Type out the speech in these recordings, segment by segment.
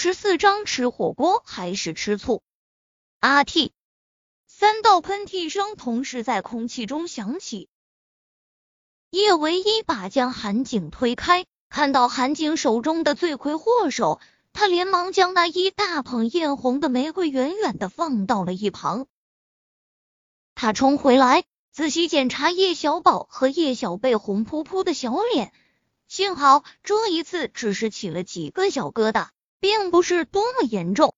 十四章吃火锅还是吃醋？阿嚏三道喷嚏声同时在空气中响起。叶维一把将韩景推开，看到韩景手中的罪魁祸首，他连忙将那一大捧艳红的玫瑰远远的放到了一旁。他冲回来，仔细检查叶小宝和叶小贝红扑扑的小脸，幸好这一次只是起了几个小疙瘩。并不是多么严重。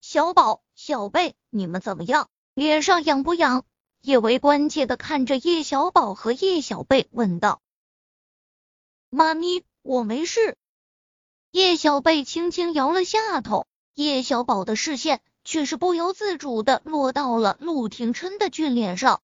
小宝、小贝，你们怎么样？脸上痒不痒？叶维关切的看着叶小宝和叶小贝问道。妈咪，我没事。叶小贝轻轻摇了下头，叶小宝的视线却是不由自主的落到了陆廷琛的俊脸上。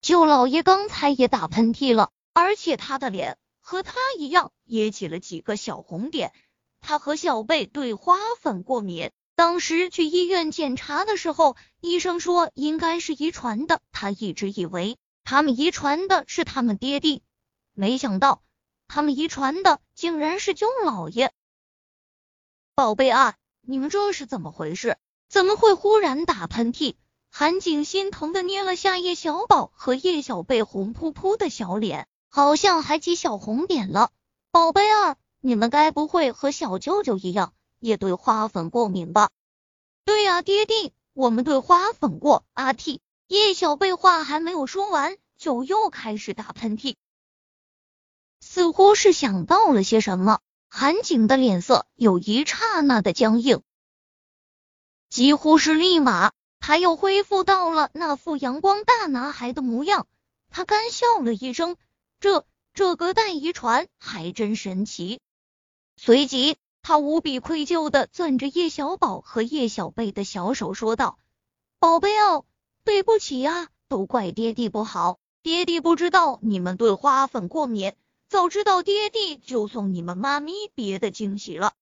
舅老爷刚才也打喷嚏了，而且他的脸。和他一样，也起了几个小红点。他和小贝对花粉过敏，当时去医院检查的时候，医生说应该是遗传的。他一直以为他们遗传的是他们爹地，没想到他们遗传的竟然是舅老爷。宝贝啊，你们这是怎么回事？怎么会忽然打喷嚏？韩景心疼的捏了下叶小宝和叶小贝红扑扑的小脸。好像还起小红点了，宝贝儿，你们该不会和小舅舅一样，也对花粉过敏吧？对呀，爹地，我们对花粉过。阿嚏叶小贝话还没有说完，就又开始打喷嚏，似乎是想到了些什么。韩景的脸色有一刹那的僵硬，几乎是立马，他又恢复到了那副阳光大男孩的模样。他干笑了一声。这这隔代遗传还真神奇。随即，他无比愧疚的攥着叶小宝和叶小贝的小手说道：“宝贝哦，对不起啊，都怪爹地不好，爹地不知道你们对花粉过敏，早知道爹地就送你们妈咪别的惊喜了。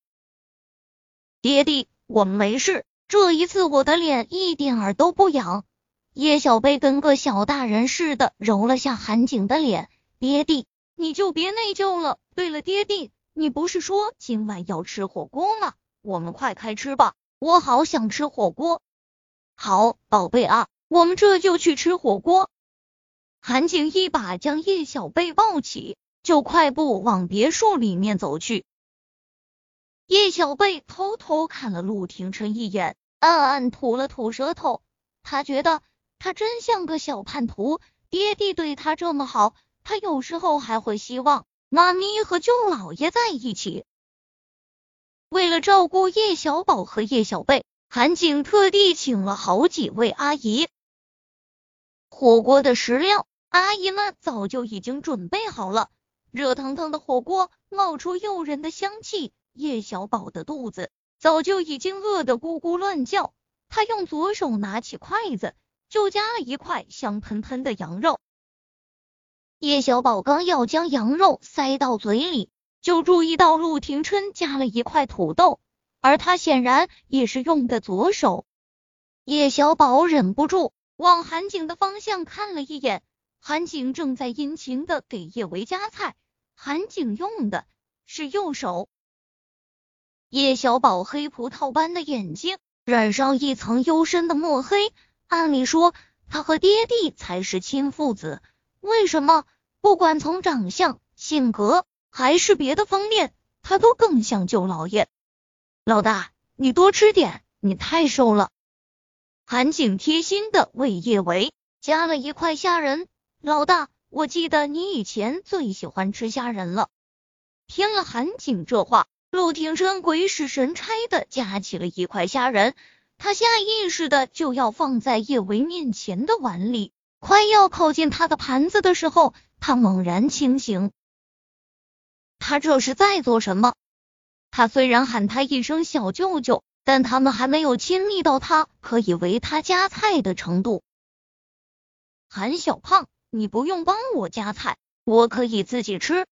爹地，我们没事，这一次我的脸一点儿都不痒。”叶小贝跟个小大人似的揉了下韩景的脸。爹地，你就别内疚了。对了，爹地，你不是说今晚要吃火锅吗？我们快开吃吧，我好想吃火锅。好，宝贝啊，我们这就去吃火锅。韩景一把将叶小贝抱起，就快步往别墅里面走去。叶小贝偷偷看了陆廷琛一眼，暗暗吐了吐舌头。他觉得他真像个小叛徒，爹地对他这么好。他有时候还会希望妈咪和舅姥爷在一起。为了照顾叶小宝和叶小贝，韩景特地请了好几位阿姨。火锅的食料，阿姨们早就已经准备好了。热腾腾的火锅冒出诱人的香气，叶小宝的肚子早就已经饿得咕咕乱叫。他用左手拿起筷子，就夹了一块香喷喷的羊肉。叶小宝刚要将羊肉塞到嘴里，就注意到陆廷琛夹了一块土豆，而他显然也是用的左手。叶小宝忍不住往韩景的方向看了一眼，韩景正在殷勤的给叶维夹菜，韩景用的是右手。叶小宝黑葡萄般的眼睛染上一层幽深的墨黑，按理说他和爹地才是亲父子。为什么不管从长相、性格还是别的方面，他都更像舅老爷？老大，你多吃点，你太瘦了。韩景贴心的为叶维夹了一块虾仁。老大，我记得你以前最喜欢吃虾仁了。听了韩景这话，陆廷琛鬼使神差的夹起了一块虾仁，他下意识的就要放在叶维面前的碗里。快要靠近他的盘子的时候，他猛然清醒。他这是在做什么？他虽然喊他一声小舅舅，但他们还没有亲密到他可以为他夹菜的程度。韩小胖，你不用帮我夹菜，我可以自己吃。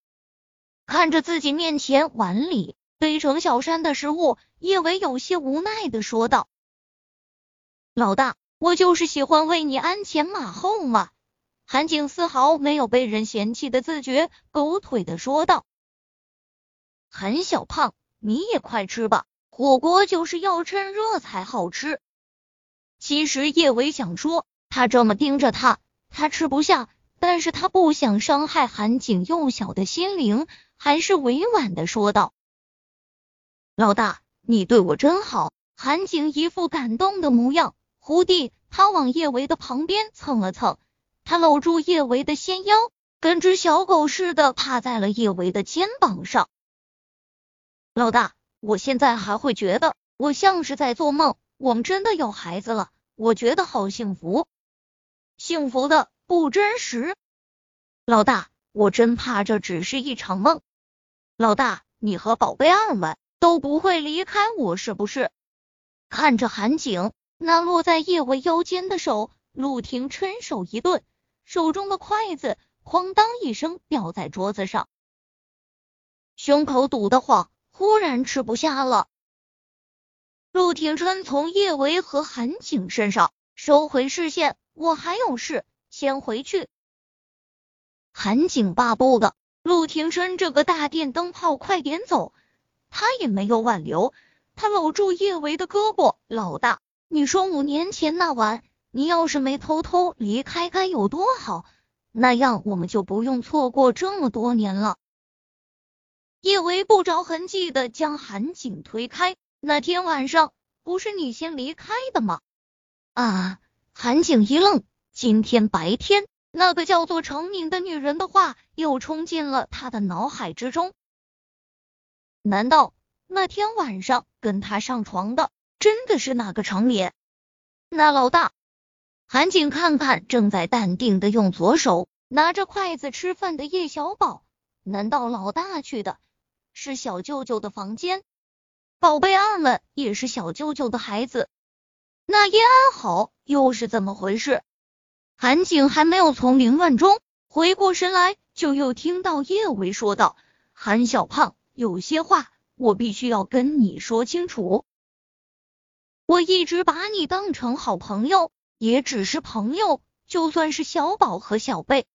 看着自己面前碗里堆成小山的食物，叶伟有些无奈的说道：“老大。”我就是喜欢为你鞍前马后嘛。韩景丝毫没有被人嫌弃的自觉，狗腿的说道：“韩小胖，你也快吃吧，火锅就是要趁热才好吃。其实叶伟想说，他这么盯着他，他吃不下，但是他不想伤害韩景幼小的心灵，还是委婉的说道：“老大，你对我真好。”韩景一副感动的模样，胡弟，他往叶维的旁边蹭了蹭，他搂住叶维的纤腰。跟只小狗似的趴在了叶维的肩膀上。老大，我现在还会觉得我像是在做梦。我们真的有孩子了，我觉得好幸福，幸福的不真实。老大，我真怕这只是一场梦。老大，你和宝贝二们都不会离开我，是不是？看着韩景那落在叶维腰间的手，陆婷伸手一顿，手中的筷子。哐当一声掉在桌子上，胸口堵得慌，忽然吃不下了。陆廷琛从叶维和韩景身上收回视线，我还有事，先回去。韩景罢不的，陆廷琛这个大电灯泡，快点走！他也没有挽留，他搂住叶维的胳膊，老大，你说五年前那晚，你要是没偷偷离开，该有多好。那样我们就不用错过这么多年了。叶维不着痕迹的将韩景推开。那天晚上不是你先离开的吗？啊！韩景一愣，今天白天那个叫做程敏的女人的话又冲进了他的脑海之中。难道那天晚上跟他上床的真的是那个程敏？那老大。韩景看看正在淡定的用左手拿着筷子吃饭的叶小宝，难道老大去的是小舅舅的房间？宝贝二们也是小舅舅的孩子，那叶安好又是怎么回事？韩景还没有从凌乱中回过神来，就又听到叶维说道：“韩小胖，有些话我必须要跟你说清楚。我一直把你当成好朋友。”也只是朋友，就算是小宝和小贝，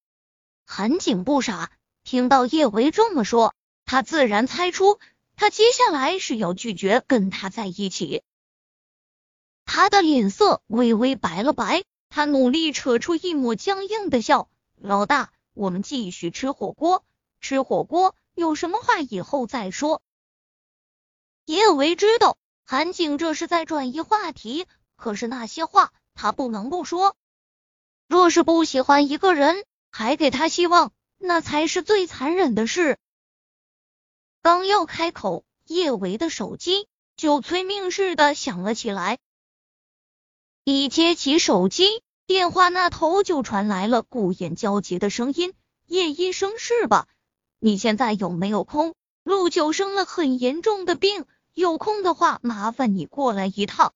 韩景不傻，听到叶维这么说，他自然猜出他接下来是要拒绝跟他在一起。他的脸色微微白了白，他努力扯出一抹僵硬的笑：“老大，我们继续吃火锅，吃火锅，有什么话以后再说。”叶维知道韩景这是在转移话题，可是那些话。他不能不说，若是不喜欢一个人，还给他希望，那才是最残忍的事。刚要开口，叶维的手机就催命似的响了起来。一接起手机，电话那头就传来了顾眼焦急的声音：“叶医生是吧？你现在有没有空？陆九生了很严重的病，有空的话，麻烦你过来一趟。”